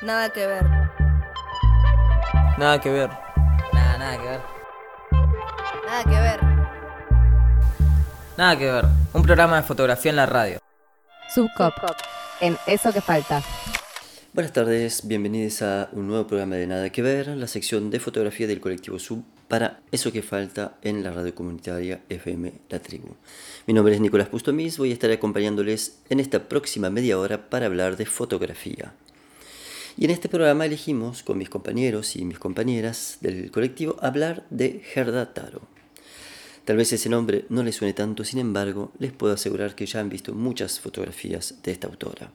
Nada que ver. Nada que ver. Nada, nada que ver. Nada que ver. Nada que ver. Un programa de fotografía en la radio. Subcop. En Eso que falta. Buenas tardes, bienvenidos a un nuevo programa de Nada que Ver, la sección de fotografía del colectivo Sub para Eso que falta en la radio comunitaria FM La Tribu. Mi nombre es Nicolás Pustomis, voy a estar acompañándoles en esta próxima media hora para hablar de fotografía. Y en este programa elegimos con mis compañeros y mis compañeras del colectivo hablar de Gerda Taro. Tal vez ese nombre no les suene tanto, sin embargo, les puedo asegurar que ya han visto muchas fotografías de esta autora.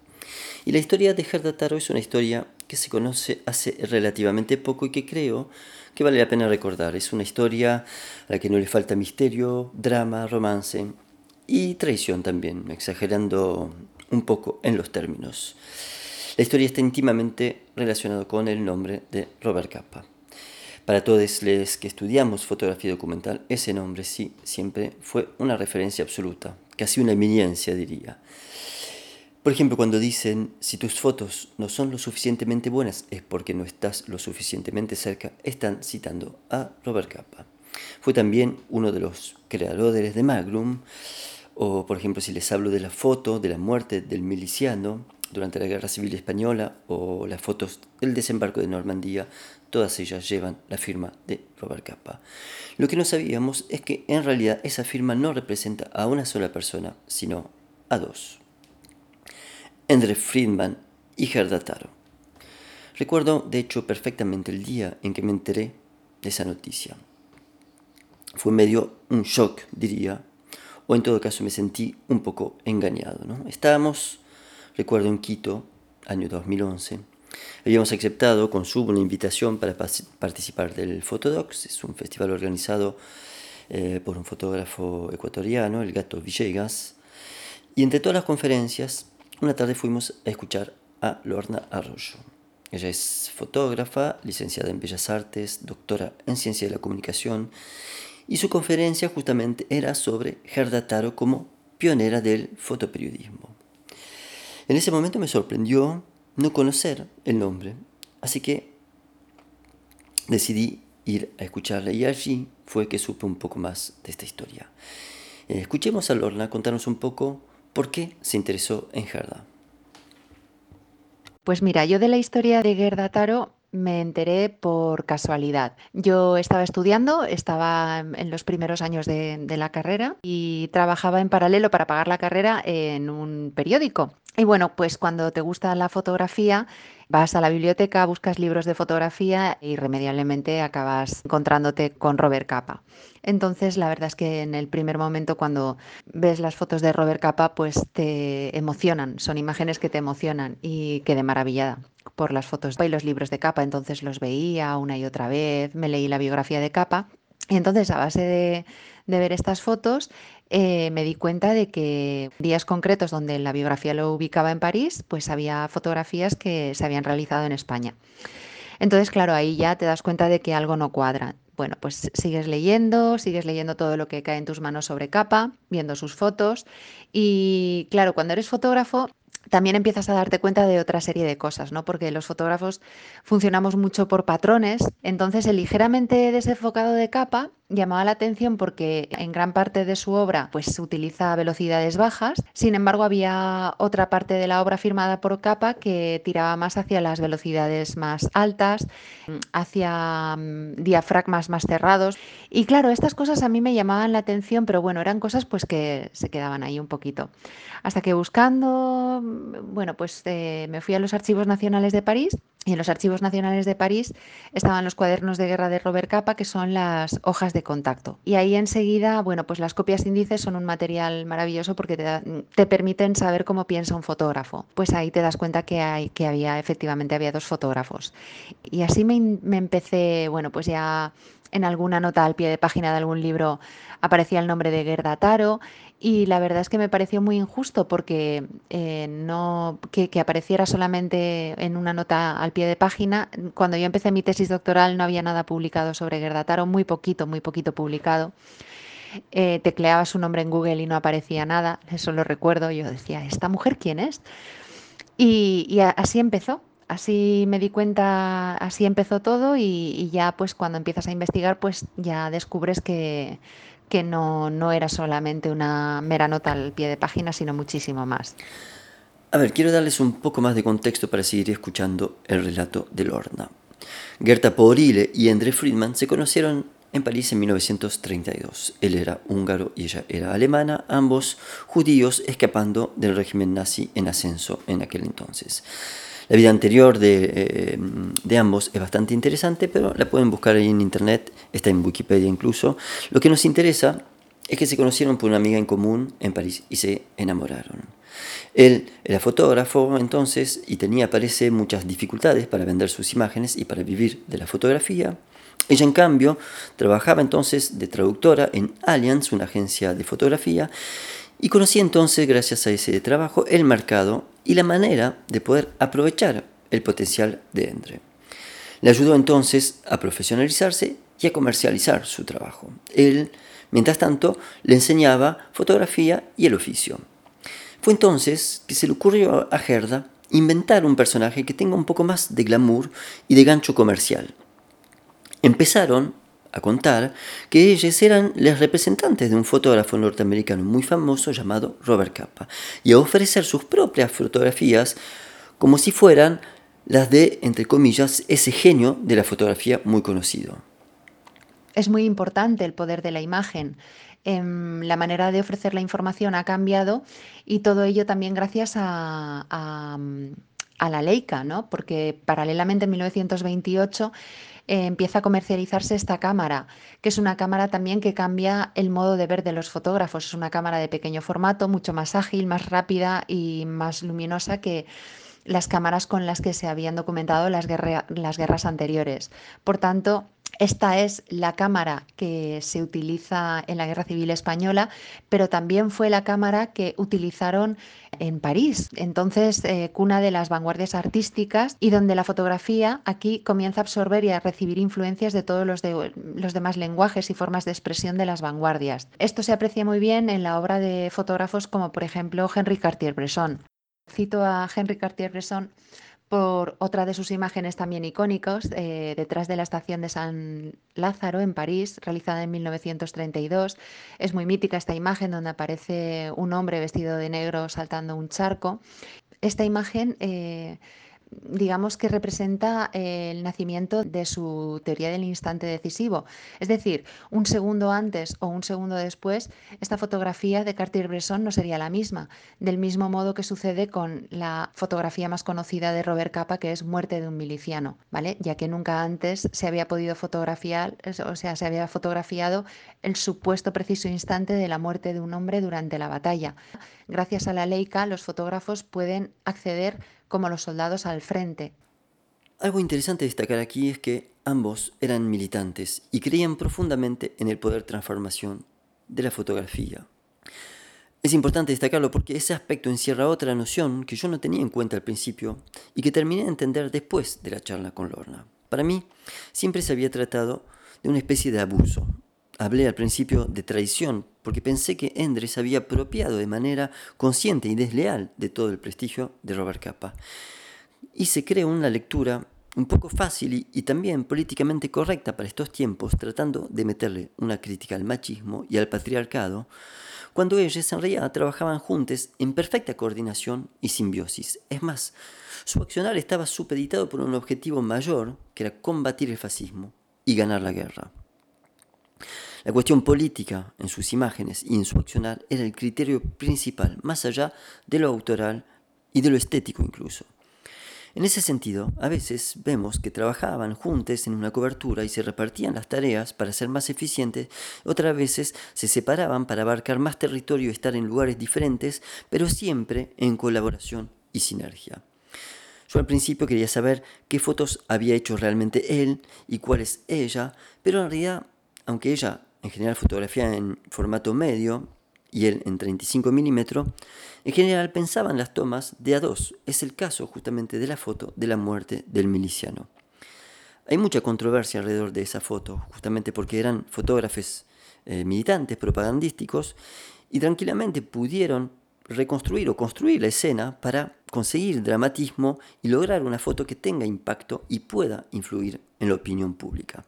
Y la historia de Gerda Taro es una historia que se conoce hace relativamente poco y que creo que vale la pena recordar. Es una historia a la que no le falta misterio, drama, romance y traición también, exagerando un poco en los términos. La historia está íntimamente relacionada con el nombre de Robert Capa. Para todos los que estudiamos fotografía documental, ese nombre sí siempre fue una referencia absoluta, casi una eminencia diría. Por ejemplo, cuando dicen, si tus fotos no son lo suficientemente buenas es porque no estás lo suficientemente cerca, están citando a Robert Capa. Fue también uno de los creadores de Magnum, o por ejemplo si les hablo de la foto de la muerte del miliciano, durante la Guerra Civil Española o las fotos del desembarco de Normandía, todas ellas llevan la firma de Robert Capa. Lo que no sabíamos es que en realidad esa firma no representa a una sola persona, sino a dos. Andre Friedman y Gerda Taro. Recuerdo, de hecho, perfectamente el día en que me enteré de esa noticia. Fue medio un shock, diría, o en todo caso me sentí un poco engañado. ¿no? Estábamos Recuerdo en Quito, año 2011, habíamos aceptado con Sub una invitación para participar del Fotodocs, es un festival organizado eh, por un fotógrafo ecuatoriano, el gato Villegas, y entre todas las conferencias, una tarde fuimos a escuchar a Lorna Arroyo. Ella es fotógrafa, licenciada en Bellas Artes, doctora en Ciencia de la Comunicación, y su conferencia justamente era sobre Gerda Taro como pionera del fotoperiodismo. En ese momento me sorprendió no conocer el nombre, así que decidí ir a escucharla y allí fue que supe un poco más de esta historia. Eh, escuchemos a Lorna contarnos un poco por qué se interesó en Gerda. Pues mira, yo de la historia de Gerda Taro me enteré por casualidad. Yo estaba estudiando, estaba en los primeros años de, la carrera y trabajaba en paralelo para pagar la carrera en un periódico. Y bueno, pues cuando te gusta la fotografía, vas a la biblioteca, buscas libros de fotografía y irremediablemente acabas encontrándote con Robert Capa. Entonces, la verdad es que en el primer momento cuando ves las fotos de Robert Capa, pues te emocionan, son imágenes que te emocionan y quedé maravillada por las fotos y los libros de Capa, entonces los veía una y otra vez, me leí la biografía de Capa y entonces a base de, de ver estas fotos eh, me di cuenta de que días concretos donde la biografía lo ubicaba en París, pues había fotografías que se habían realizado en España. Entonces, claro, ahí ya te das cuenta de que algo no cuadra. Bueno, pues sigues leyendo, sigues leyendo todo lo que cae en tus manos sobre capa, viendo sus fotos y claro, cuando eres fotógrafo también empiezas a darte cuenta de otra serie de cosas, ¿no? Porque los fotógrafos funcionamos mucho por patrones, entonces el ligeramente desenfocado de capa llamaba la atención porque en gran parte de su obra pues utiliza velocidades bajas, sin embargo había otra parte de la obra firmada por capa que tiraba más hacia las velocidades más altas, hacia mm, diafragmas más cerrados y claro, estas cosas a mí me llamaban la atención, pero bueno, eran cosas pues que se quedaban ahí un poquito. Hasta que buscando, bueno, pues eh, me fui a los archivos nacionales de París y en los archivos nacionales de París estaban los cuadernos de guerra de Robert Capa, que son las hojas de contacto. Y ahí enseguida, bueno, pues las copias índices son un material maravilloso porque te, te permiten saber cómo piensa un fotógrafo. Pues ahí te das cuenta que, hay, que había, efectivamente, había dos fotógrafos. Y así me, me empecé, bueno, pues ya en alguna nota al pie de página de algún libro aparecía el nombre de Gerda Taro y la verdad es que me pareció muy injusto porque eh, no que, apareciera solamente en una nota al pie de página. Cuando yo empecé mi tesis doctoral no había nada publicado sobre Gerda Taro, muy poquito, muy poquito publicado. Eh, tecleaba su nombre en Google y no aparecía nada, eso lo recuerdo. Yo decía, ¿esta mujer quién es? Y, y así empezó Así me di cuenta, así empezó todo y, ya pues cuando empiezas a investigar pues ya descubres que, que no, no era solamente una mera nota al pie de página, sino muchísimo más. A ver, quiero darles un poco más de contexto para seguir escuchando el relato de Lorna. Gerta Porile y André Friedman se conocieron en París en 1932. Él era húngaro y ella era alemana, ambos judíos escapando del régimen nazi en ascenso en aquel entonces. La vida anterior de, eh, ambos es bastante interesante, pero la pueden buscar ahí en internet, está en Wikipedia incluso. Lo que nos interesa es que se conocieron por una amiga en común en París y se enamoraron. Él era fotógrafo entonces y tenía, parece, muchas dificultades para vender sus imágenes y para vivir de la fotografía. Ella, en cambio, trabajaba entonces de traductora en Allianz, una agencia de fotografía, y conocía entonces, gracias a ese trabajo, el mercado y la manera de poder aprovechar el potencial de Endre. Le ayudó entonces a profesionalizarse y a comercializar su trabajo. Él, mientras tanto, le enseñaba fotografía y el oficio. Fue entonces que se le ocurrió a Gerda inventar un personaje que tenga un poco más de glamour y de gancho comercial. Empezaron a contar que ellos eran los representantes de un fotógrafo norteamericano muy famoso llamado Robert Capa y a ofrecer sus propias fotografías como si fueran las de, entre comillas, ese genio de la fotografía muy conocido. Es muy importante el poder de la imagen. Em, la manera de ofrecer la información ha cambiado y todo ello también gracias a, la Leica, ¿no? porque paralelamente en 1928 eh, empieza a comercializarse esta cámara, que es una cámara también que cambia el modo de ver de los fotógrafos. Es una cámara de pequeño formato, mucho más ágil, más rápida y más luminosa que las cámaras con las que se habían documentado las, las guerras anteriores. Por tanto, esta es la cámara que se utiliza en la Guerra Civil Española, pero también fue la cámara que utilizaron en París, entonces eh, cuna de las vanguardias artísticas y donde la fotografía aquí comienza a absorber y a recibir influencias de todos los, los demás lenguajes y formas de expresión de las vanguardias. Esto se aprecia muy bien en la obra de fotógrafos como por ejemplo Henri Cartier-Bresson. Cito a Henri Cartier-Bresson por otra de sus imágenes también icónicos, eh, detrás de la estación de San Lázaro en París, realizada en 1932. Es muy mítica esta imagen donde aparece un hombre vestido de negro saltando un charco. Esta imagen eh, digamos que representa el nacimiento de su teoría del instante decisivo. Es decir, un segundo antes o un segundo después, esta fotografía de Cartier-Bresson no sería la misma, del mismo modo que sucede con la fotografía más conocida de Robert Capa, que es Muerte de un miliciano, ¿vale? Ya que nunca antes se había podido fotografiar, o sea, se había fotografiado el supuesto preciso instante de la muerte de un hombre durante la batalla. Gracias a la Leica, los fotógrafos pueden acceder como los soldados al frente. Algo interesante destacar aquí es que ambos eran militantes y creían profundamente en el poder transformación de la fotografía. Es importante destacarlo porque ese aspecto encierra otra noción que yo no tenía en cuenta al principio y que terminé de entender después de la charla con Lorna. Para mí, siempre se había tratado de una especie de abuso. Hablé al principio de traición porque pensé que Endre se había apropiado de manera consciente y desleal de todo el prestigio de Robert Capa. Y se creó una lectura un poco fácil y, también políticamente correcta para estos tiempos, tratando de meterle una crítica al machismo y al patriarcado, cuando ellos en realidad trabajaban juntos en perfecta coordinación y simbiosis. Es más, su accionar estaba supeditado por un objetivo mayor, que era combatir el fascismo y ganar la guerra. La cuestión política en sus imágenes y en su accionar era el criterio principal, más allá de lo autoral y de lo estético incluso. En ese sentido, a veces vemos que trabajaban juntos en una cobertura y se repartían las tareas para ser más eficientes, otras veces se separaban para abarcar más territorio y estar en lugares diferentes, pero siempre en colaboración y sinergia. Yo al principio quería saber qué fotos había hecho realmente él y cuáles ella, pero en realidad, aunque ella en general fotografía en formato medio y él en 35 milímetros, en general pensaban las tomas de a dos. Es el caso justamente de la foto de la muerte del miliciano. Hay mucha controversia alrededor de esa foto, justamente porque eran fotógrafos eh, militantes, propagandísticos, y tranquilamente pudieron reconstruir o construir la escena para conseguir dramatismo y lograr una foto que tenga impacto y pueda influir en la opinión pública.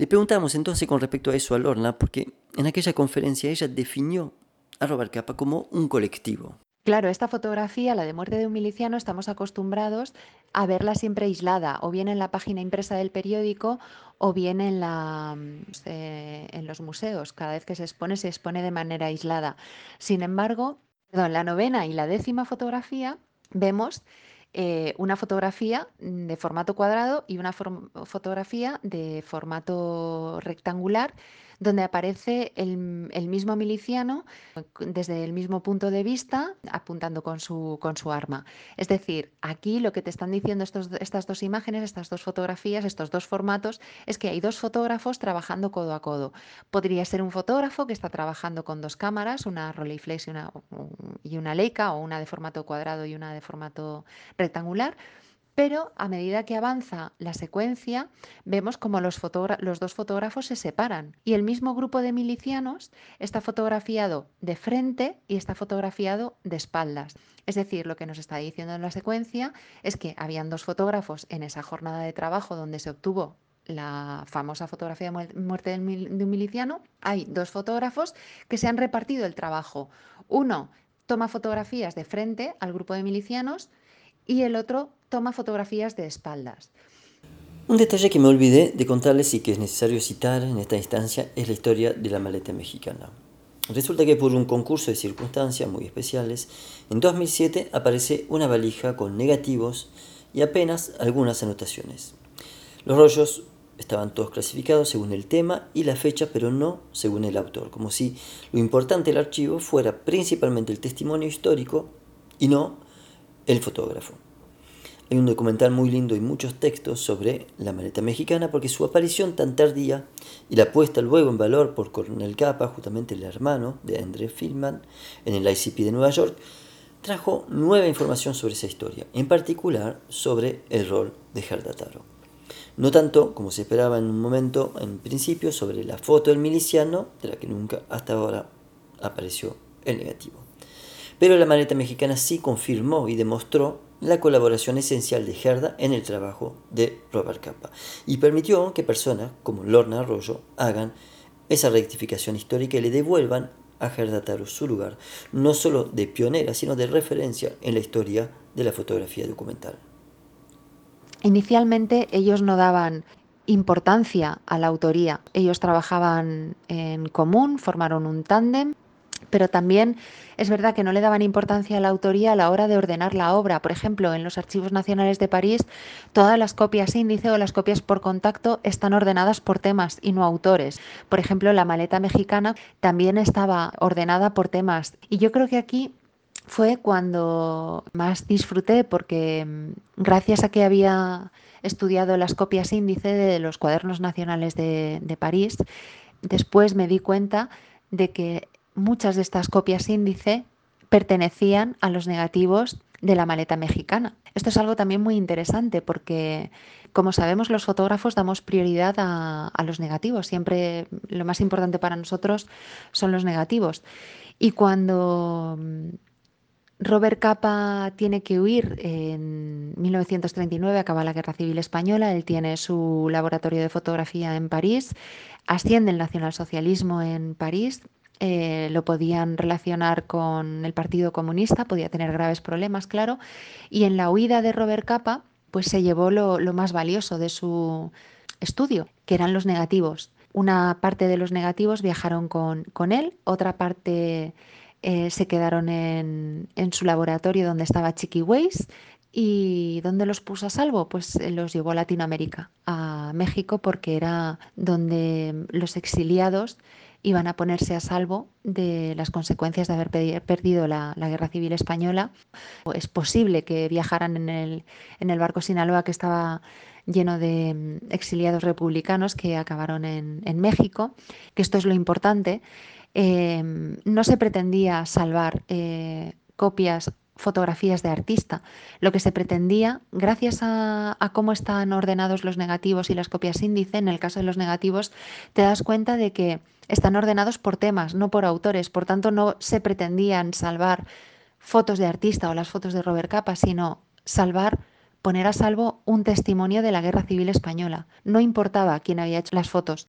Le preguntamos entonces con respecto a eso a Lorna, porque en aquella conferencia ella definió a Robert Capa como un colectivo. Claro, esta fotografía, la de muerte de un miliciano, estamos acostumbrados a verla siempre aislada, o bien en la página impresa del periódico, o bien en, la, eh, en los museos. Cada vez que se expone, se expone de manera aislada. Sin embargo, en la novena y la décima fotografía vemos eh, una fotografía de formato cuadrado y una fotografía de formato rectangular donde aparece el, mismo miliciano desde el mismo punto de vista apuntando con su, arma. Es decir, aquí lo que te están diciendo estas dos imágenes, estas dos fotografías, estos dos formatos, es que hay dos fotógrafos trabajando codo a codo. Podría ser un fotógrafo que está trabajando con dos cámaras, una Rolleiflex y una, y una Leica, o una de formato cuadrado y una de formato rectangular pero a medida que avanza la secuencia, vemos como los, los, dos fotógrafos se separan y el mismo grupo de milicianos está fotografiado de frente y está fotografiado de espaldas. Es decir, lo que nos está diciendo en la secuencia es que habían dos fotógrafos en esa jornada de trabajo donde se obtuvo la famosa fotografía de muerte de un miliciano, hay dos fotógrafos que se han repartido el trabajo. Uno toma fotografías de frente al grupo de milicianos y el otro toma fotografías de espaldas. Un detalle que me olvidé de contarles y que es necesario citar en esta instancia es la historia de la maleta mexicana. Resulta que por un concurso de circunstancias muy especiales, en 2007 aparece una valija con negativos y apenas algunas anotaciones. Los rollos estaban todos clasificados según el tema y la fecha, pero no según el autor, como si lo importante del archivo fuera principalmente el testimonio histórico y no el fotógrafo. Hay un documental muy lindo y muchos textos sobre la maleta mexicana porque su aparición tan tardía y la puesta luego en valor por Coronel Capa, justamente el hermano de André Filman, en el ICP de Nueva York, trajo nueva información sobre esa historia, en particular sobre el rol de Gerdataro. No tanto como se esperaba en un momento, en principio, sobre la foto del miliciano, de la que nunca hasta ahora apareció el negativo. Pero la maleta mexicana sí confirmó y demostró la colaboración esencial de Gerda en el trabajo de Robert Capa y permitió que personas como Lorna Arroyo hagan esa rectificación histórica y le devuelvan a Gerda Taro su lugar, no solo de pionera, sino de referencia en la historia de la fotografía documental. Inicialmente ellos no daban importancia a la autoría, ellos trabajaban en común, formaron un tándem pero también es verdad que no le daban importancia a la autoría a la hora de ordenar la obra. Por ejemplo, en los archivos nacionales de París, todas las copias índice o las copias por contacto están ordenadas por temas y no autores. Por ejemplo, la maleta mexicana también estaba ordenada por temas. Y yo creo que aquí fue cuando más disfruté porque mm, gracias a que había estudiado las copias índice de los cuadernos nacionales de, de París, después me di cuenta de que muchas de estas copias índice pertenecían a los negativos de la maleta mexicana. Esto es algo también muy interesante porque, como sabemos, los fotógrafos damos prioridad a, los negativos. Siempre lo más importante para nosotros son los negativos. Y cuando mm, Robert Capa tiene que huir en 1939, acaba la Guerra Civil Española, él tiene su laboratorio de fotografía en París, asciende el nacionalsocialismo en París eh, lo podían relacionar con el Partido Comunista, podía tener graves problemas, claro, y en la huida de Robert Capa, pues se llevó lo, más valioso de su estudio, que eran los negativos. Una parte de los negativos viajaron con, con él, otra parte eh, se quedaron en, en, su laboratorio donde estaba Chiqui Weiss. ¿Y dónde los puso a salvo? Pues eh, los llevó a Latinoamérica, a México, porque era donde los exiliados iban a ponerse a salvo de las consecuencias de haber perdido la, Guerra Civil Española. Es posible que viajaran en el, en el barco Sinaloa que estaba lleno de mm, exiliados republicanos que acabaron en, México, que esto es lo importante. Em, no se pretendía salvar eh, copias fotografías de artista. Lo que se pretendía, gracias a, cómo están ordenados los negativos y las copias índice, en el caso de los negativos, te das cuenta de que están ordenados por temas, no por autores. Por tanto, no se pretendían salvar fotos de artista o las fotos de Robert Capa, sino salvar poner a salvo un testimonio de la Guerra Civil Española. No importaba quién había hecho las fotos.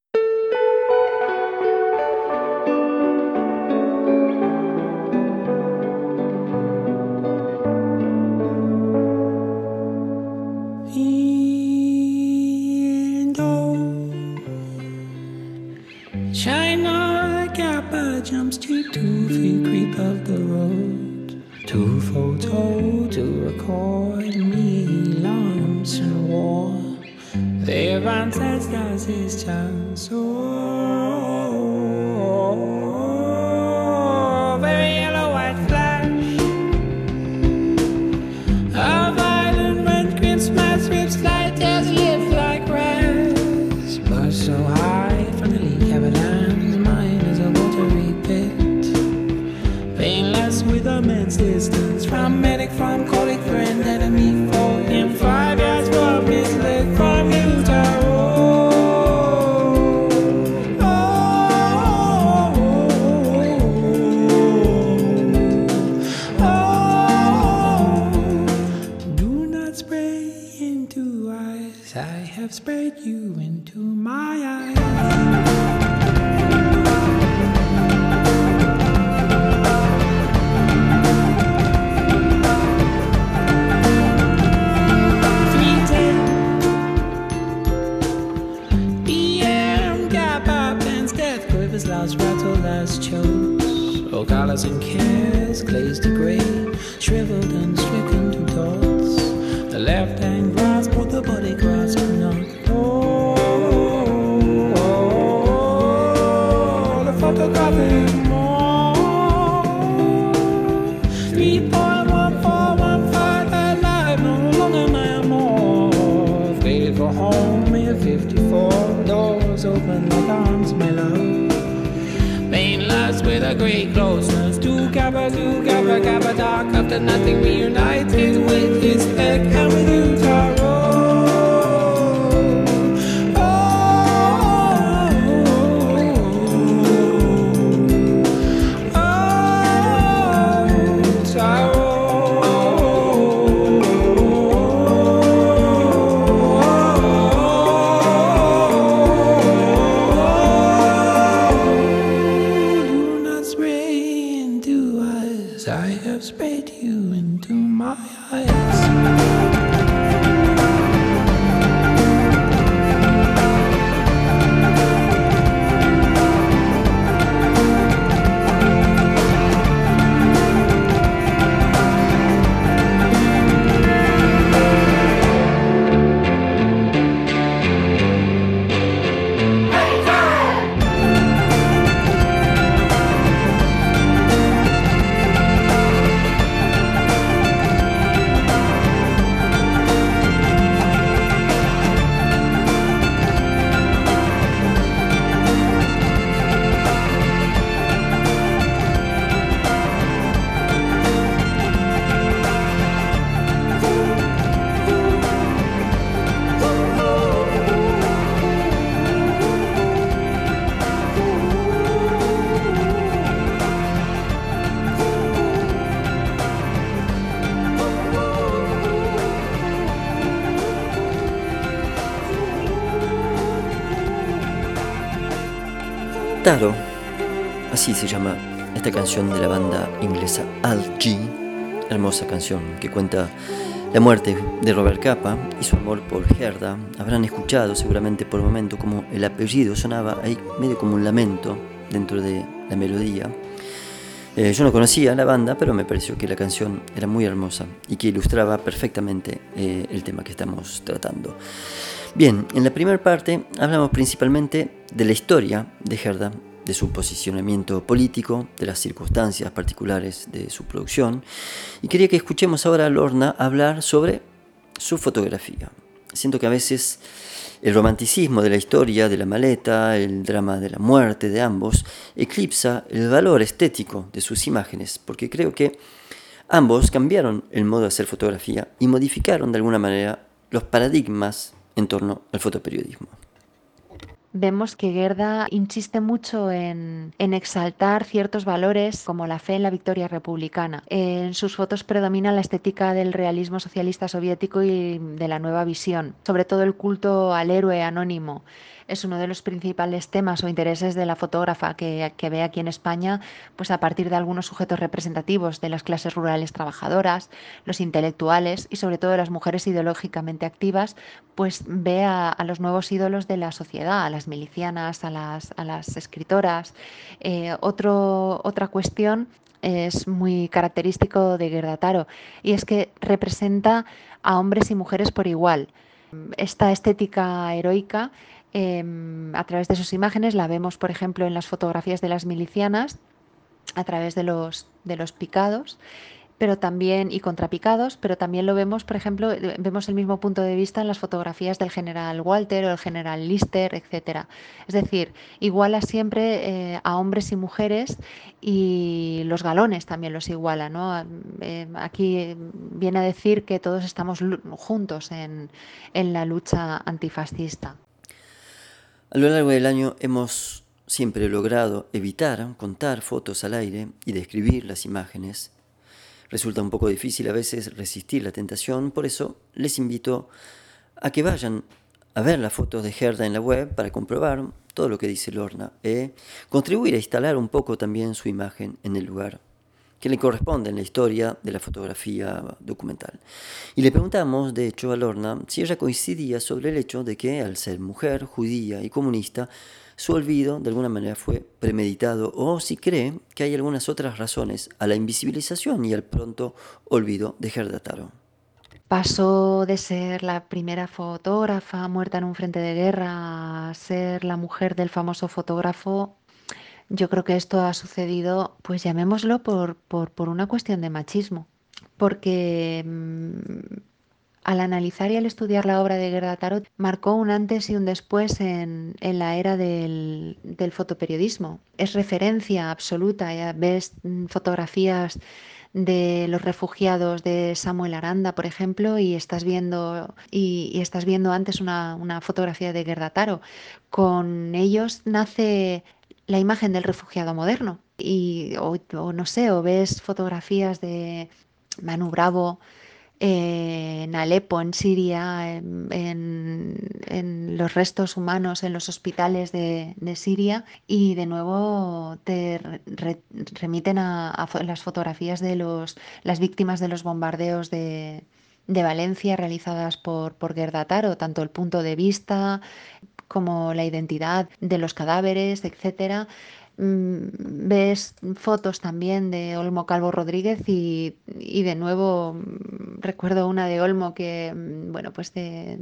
To two feet creep up the road. Two photo to record me lumps and war. Their ancestors is chance so you into my eyes. Taro, así se llama esta canción de la banda inglesa Al G, hermosa canción que cuenta la muerte de Robert Capa y su amor por Gerda. Habrán escuchado seguramente por un momento como el apellido sonaba ahí medio como un lamento dentro de la melodía. Eh, yo no conocía la banda, pero me pareció que la canción era muy hermosa y que ilustraba perfectamente eh, el tema que estamos tratando. Bien, en la primera parte hablamos principalmente de la historia de Gerda, de su posicionamiento político, de las circunstancias particulares de su producción, y quería que escuchemos ahora a Lorna hablar sobre su fotografía. Siento que a veces el romanticismo de la historia de la maleta, el drama de la muerte de ambos, eclipsa el valor estético de sus imágenes, porque creo que Ambos cambiaron el modo de hacer fotografía y modificaron de alguna manera los paradigmas en torno al fotoperiodismo vemos que Gerda insiste mucho en, exaltar ciertos valores como la fe en la victoria republicana. En sus fotos predomina la estética del realismo socialista soviético y de la nueva visión, sobre todo el culto al héroe anónimo es uno de los principales temas o intereses de la fotógrafa que, ve aquí en España, pues a partir de algunos sujetos representativos de las clases rurales trabajadoras, los intelectuales y sobre todo las mujeres ideológicamente activas, pues ve a, los nuevos ídolos de la sociedad, a las milicianas, a las, escritoras. Eh, otra cuestión es muy característico de Gerda Taro y es que representa a hombres y mujeres por igual. Esta estética heroica eh, a través de sus imágenes. La vemos, por ejemplo, en las fotografías de las milicianas, a través de los, de los picados pero también y contrapicados, pero también lo vemos, por ejemplo, eh, vemos el mismo punto de vista en las fotografías del general Walter o el general Lister, etcétera. Es decir, iguala siempre eh, a hombres y mujeres y los galones también los iguala, ¿no? Eh, aquí viene a decir que todos estamos juntos en la lucha antifascista. A lo largo del año hemos siempre logrado evitar contar fotos al aire y describir las imágenes. Resulta un poco difícil a veces resistir la tentación, por eso les invito a que vayan a ver las fotos de Gerda en la web para comprobar todo lo que dice Lorna y contribuir a instalar un poco también su imagen en el lugar que le corresponde en la historia de la fotografía documental. Y le preguntamos, de hecho, a Lorna si ella coincidía sobre el hecho de que, al ser mujer, judía y comunista, su olvido de alguna manera fue premeditado o si cree que hay algunas otras razones a la invisibilización y al pronto olvido de Gerda Taro. Pasó de ser la primera fotógrafa muerta en un frente de guerra a ser la mujer del famoso fotógrafo yo creo que esto ha sucedido, pues llamémoslo por, por, por una cuestión de machismo, porque mmm, al analizar y al estudiar la obra de Gerda Tarot, marcó un antes y un después en, en la era del, del, fotoperiodismo. Es referencia absoluta, ves mm, fotografías de los refugiados de Samuel Aranda, por ejemplo, y estás viendo, y, y estás viendo antes una, una fotografía de Gerda Taro. Con ellos nace la imagen del refugiado moderno. Y, o, no sé, o ves fotografías de Manu Bravo eh, en Alepo, en Siria, en, en, los restos humanos en los hospitales de, de Siria y de nuevo te re, remiten a, a, las fotografías de los, las víctimas de los bombardeos de, de Valencia realizadas por, por Gerda Taro, tanto el punto de vista, como la identidad de los cadáveres, etcétera. Mm, ves fotos también de Olmo Calvo Rodríguez y, y, de nuevo mm, recuerdo una de Olmo que, mm, bueno, pues de,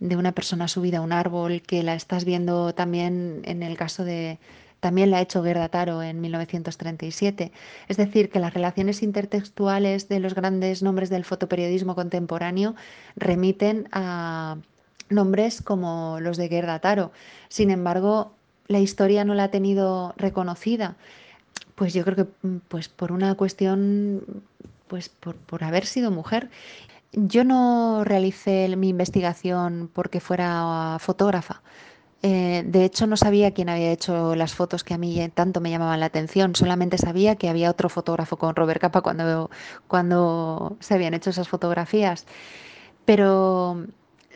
de, una persona subida a un árbol que la estás viendo también en el caso de, también la ha hecho Gerda Taro en 1937. Es decir, que las relaciones intertextuales de los grandes nombres del fotoperiodismo contemporáneo remiten a nombres como los de Gerda Taro. Sin embargo, la historia no la ha tenido reconocida. Pues yo creo que pues por una cuestión, pues por, por haber sido mujer. Yo no realicé mi investigación porque fuera fotógrafa. Eh, de hecho, no sabía quién había hecho las fotos que a mí tanto me llamaban la atención. Solamente sabía que había otro fotógrafo con Robert Capa cuando, cuando se habían hecho esas fotografías. Pero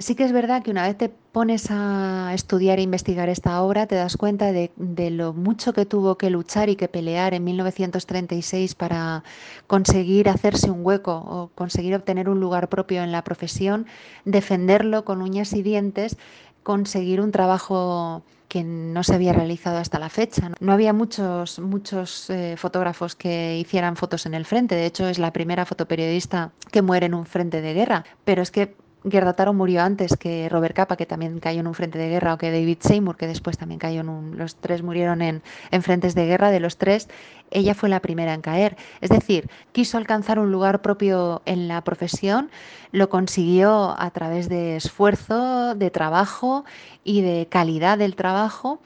sí que es verdad que una vez te pones a estudiar e investigar esta obra, te das cuenta de, lo mucho que tuvo que luchar y que pelear en 1936 para conseguir hacerse un hueco o conseguir obtener un lugar propio en la profesión, defenderlo con uñas y dientes, conseguir un trabajo que no se había realizado hasta la fecha. No había muchos, muchos eh, fotógrafos que hicieran fotos en el frente. De hecho, es la primera fotoperiodista que muere en un frente de guerra. Pero es que Gerda Taro murió antes que Robert Capa, que también cayó en un frente de guerra, o que David Seymour, que después también cayó en un... Los tres murieron en, en frentes de guerra. De los tres, ella fue la primera en caer. Es decir, quiso alcanzar un lugar propio en la profesión, lo consiguió a través de esfuerzo, de trabajo y de calidad del trabajo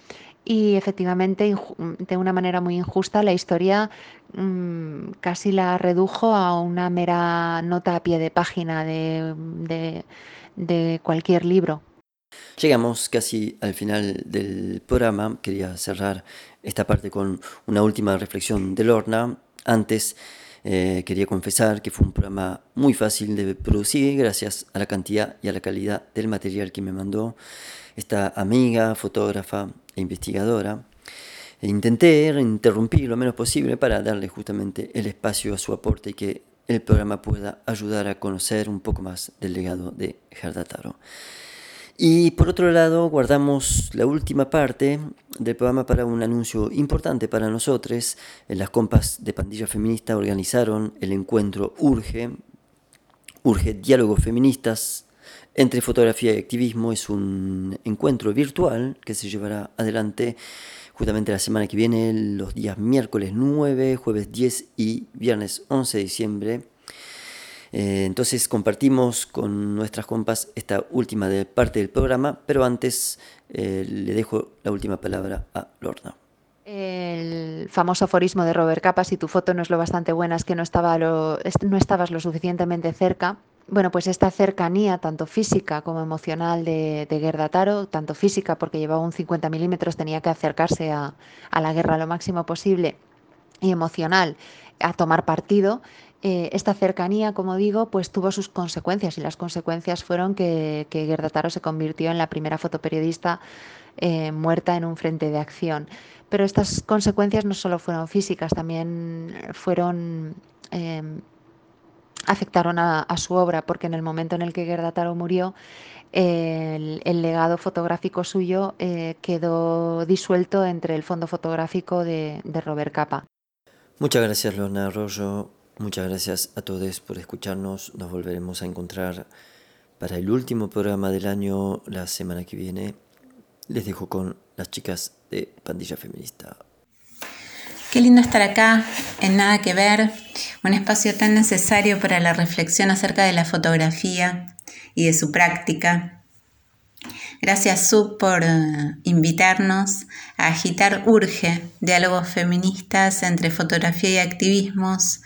y efectivamente de una manera muy injusta la historia mmm, casi la redujo a una mera nota a pie de página de, de, de cualquier libro. Llegamos casi al final del programa. Quería cerrar esta parte con una última reflexión de Lorna. Antes eh, quería confesar que fue un programa muy fácil de producir gracias a la cantidad y a la calidad del material que me mandó esta amiga, fotógrafa e investigadora. E intenté interrumpir lo menos posible para darle justamente el espacio a su aporte y que el programa pueda ayudar a conocer un poco más del legado de Gerda Taro. Y por otro lado, guardamos la última parte del programa para un anuncio importante para nosotros. Las compas de Pandilla Feminista organizaron el encuentro Urge, Urge Diálogos Feministas entre Fotografía y Activismo. Es un encuentro virtual que se llevará adelante justamente la semana que viene, los días miércoles 9, jueves 10 y viernes 11 de diciembre eh, entonces compartimos con nuestras compas esta última parte del programa, pero antes eh, le dejo la última palabra a Lorna. El famoso aforismo de Robert Capa, si tu foto no es lo bastante buena, es que no, estaba lo, no estabas lo suficientemente cerca. Bueno, pues esta cercanía, tanto física como emocional de, de Gerda Taro, tanto física porque llevaba un 50 milímetros, tenía que acercarse a, la guerra lo máximo posible, y emocional, a tomar partido, eh, esta cercanía, como digo, pues tuvo sus consecuencias y las consecuencias fueron que, que Gerda Taro se convirtió en la primera fotoperiodista eh, muerta en un frente de acción. Pero estas consecuencias no solo fueron físicas, también fueron eh, afectaron a, a, su obra, porque en el momento en el que Gerda Taro murió, el, legado fotográfico suyo eh, quedó disuelto entre el fondo fotográfico de, Robert Capa. Muchas gracias, Lorna Arroyo. Muchas gracias a todos por escucharnos. Nos volveremos a encontrar para el último programa del año la semana que viene. Les dejo con las chicas de Pandilla Feminista. Qué lindo estar acá, en Nada que Ver, un espacio tan necesario para la reflexión acerca de la fotografía y de su práctica. Gracias Sub por uh, invitarnos a agitar Urge, diálogos feministas entre fotografía y activismos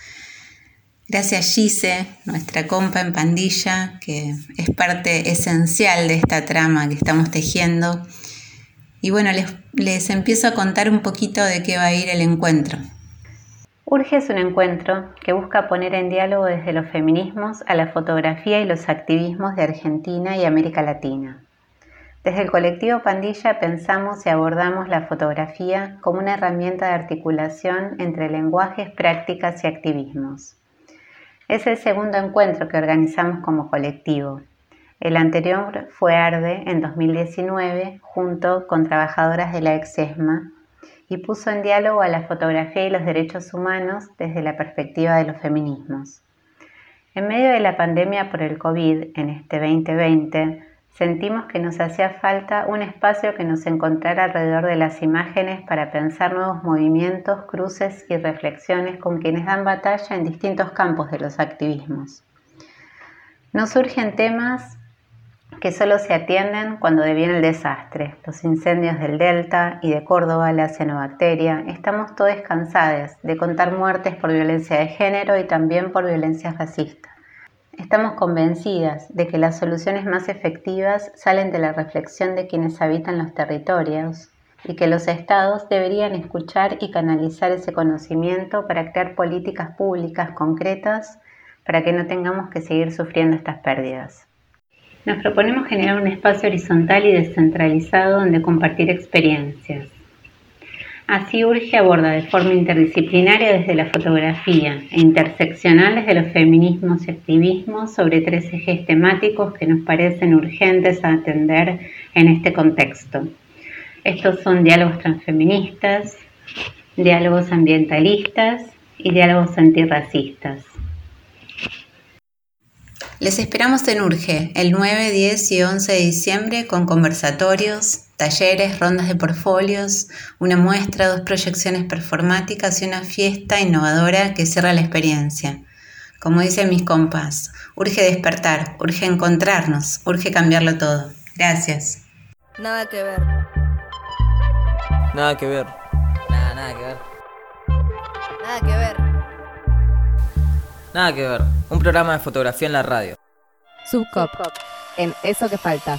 Gracias Gise, nuestra compa en pandilla, que es parte esencial de esta trama que estamos tejiendo. Y bueno, les, les, empiezo a contar un poquito de qué va a ir el encuentro. Urge es un encuentro que busca poner en diálogo desde los feminismos a la fotografía y los activismos de Argentina y América Latina. Desde el colectivo Pandilla pensamos y abordamos la fotografía como una herramienta de articulación entre lenguajes, prácticas y activismos es el segundo encuentro que organizamos como colectivo. El anterior fue Arde en 2019 junto con trabajadoras de la EXESMA y puso en diálogo a la fotografía y los derechos humanos desde la perspectiva de los feminismos. En medio de la pandemia por el COVID en este 2020, sentimos que nos hacía falta un espacio que nos encontrara alrededor de las imágenes para pensar nuevos movimientos, cruces y reflexiones con quienes dan batalla en distintos campos de los activismos. No surgen temas que solo se atienden cuando deviene el desastre, los incendios del Delta y de Córdoba, la cianobacteria. Estamos todos cansados de contar muertes por violencia de género y también por violencia racista. Estamos convencidas de que las soluciones más efectivas salen de la reflexión de quienes habitan los territorios y que los estados deberían escuchar y canalizar ese conocimiento para crear políticas públicas concretas para que no tengamos que seguir sufriendo estas pérdidas. Nos proponemos generar un espacio horizontal y descentralizado donde compartir experiencias, Así Urge aborda de forma interdisciplinaria desde la fotografía e interseccional desde los feminismos y activismos sobre tres ejes temáticos que nos parecen urgentes a atender en este contexto. Estos son diálogos transfeministas, diálogos ambientalistas y diálogos antirracistas. Les esperamos en Urge el 9, 10 y 11 de diciembre con conversatorios, talleres, rondas de portfolios, una muestra, dos proyecciones performáticas y una fiesta innovadora que cierra la experiencia. Como dicen mis compas, urge despertar, urge encontrarnos, urge cambiarlo todo. Gracias. Nada que ver. Nada que ver. Nada, nada que ver. Nada que ver. Nada que ver. Un programa de fotografía en la radio. Subcop. En Eso que falta.